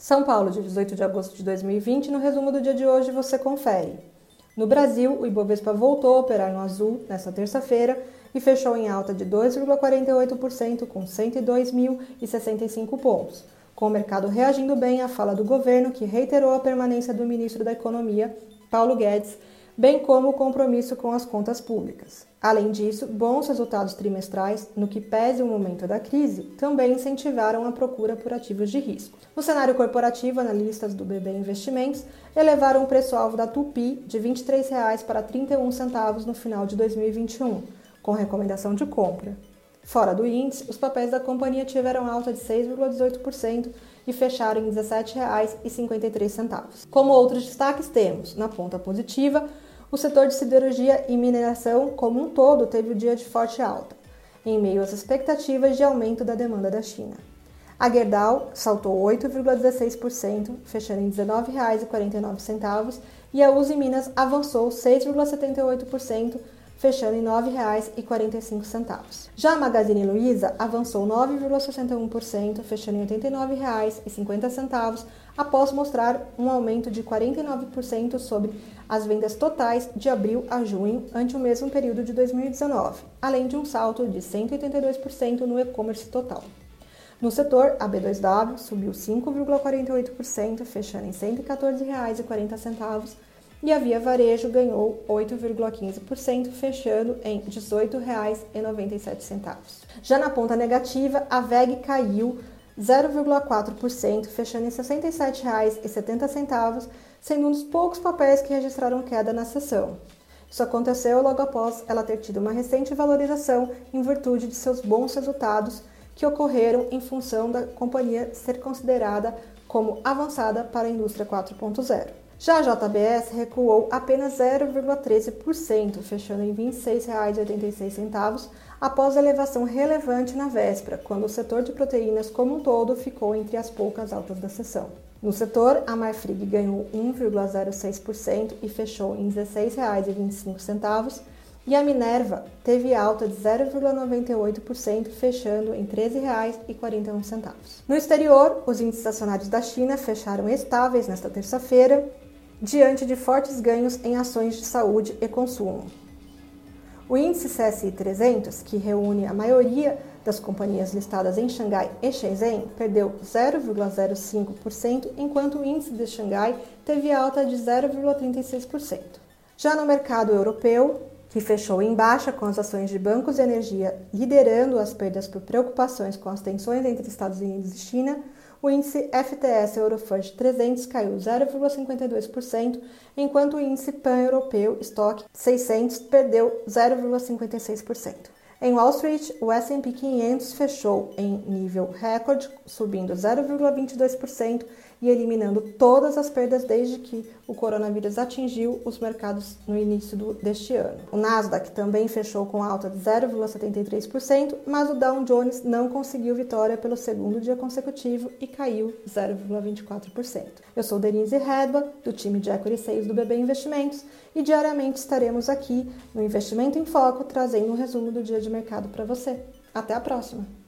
São Paulo, de 18 de agosto de 2020. No resumo do dia de hoje você confere. No Brasil, o Ibovespa voltou a operar no azul nesta terça-feira e fechou em alta de 2,48% com 102.065 pontos, com o mercado reagindo bem à fala do governo que reiterou a permanência do ministro da Economia, Paulo Guedes, bem como o compromisso com as contas públicas. Além disso, bons resultados trimestrais, no que pese o momento da crise, também incentivaram a procura por ativos de risco. No cenário corporativo, analistas do BB Investimentos elevaram o preço-alvo da Tupi de R$ 23 para R$ 31 centavos no final de 2021, com recomendação de compra. Fora do índice, os papéis da companhia tiveram alta de 6,18% e fecharam em R$ 17,53. Como outros destaques, temos, na ponta positiva, o setor de siderurgia e mineração como um todo teve o um dia de forte alta, em meio às expectativas de aumento da demanda da China. A Gerdau saltou 8,16%, fechando em R$ 19,49, e a Uzi Minas avançou 6,78%, fechando em R$ 9,45. Já a Magazine Luiza avançou 9,61%, fechando em R$ 89,50, após mostrar um aumento de 49% sobre as vendas totais de abril a junho, ante o mesmo período de 2019, além de um salto de 182% no e-commerce total. No setor, a B2W subiu 5,48%, fechando em R$ 114,40 e a Via Varejo ganhou 8,15%, fechando em R$ 18,97. Já na ponta negativa, a VEG caiu 0,4%, fechando em R$ 67,70, sendo um dos poucos papéis que registraram queda na sessão. Isso aconteceu logo após ela ter tido uma recente valorização em virtude de seus bons resultados que ocorreram em função da companhia ser considerada como avançada para a indústria 4.0. Já a JBS recuou apenas 0,13%, fechando em R$ 26,86, após elevação relevante na véspera, quando o setor de proteínas como um todo ficou entre as poucas altas da sessão. No setor, a Marfrig ganhou 1,06% e fechou em R$ 16,25, e a Minerva teve alta de 0,98%, fechando em R$ 13,41. No exterior, os índices acionários da China fecharam estáveis nesta terça-feira, diante de fortes ganhos em ações de saúde e consumo. O índice CSI 300, que reúne a maioria das companhias listadas em Xangai e Shenzhen, perdeu 0,05%, enquanto o índice de Xangai teve alta de 0,36%. Já no mercado europeu, que fechou em baixa com as ações de bancos de energia liderando as perdas por preocupações com as tensões entre Estados Unidos e China, o índice FTS Eurofund 300 caiu 0,52%, enquanto o índice pan-europeu Stock 600 perdeu 0,56%. Em Wall Street, o S&P 500 fechou em nível recorde, subindo 0,22% e eliminando todas as perdas desde que o coronavírus atingiu os mercados no início do, deste ano. O Nasdaq também fechou com alta de 0,73%, mas o Dow Jones não conseguiu vitória pelo segundo dia consecutivo e caiu 0,24%. Eu sou Denise Redba, do time de Equity 6 do BB Investimentos, e diariamente estaremos aqui no Investimento em Foco trazendo um resumo do dia de mercado para você. Até a próxima!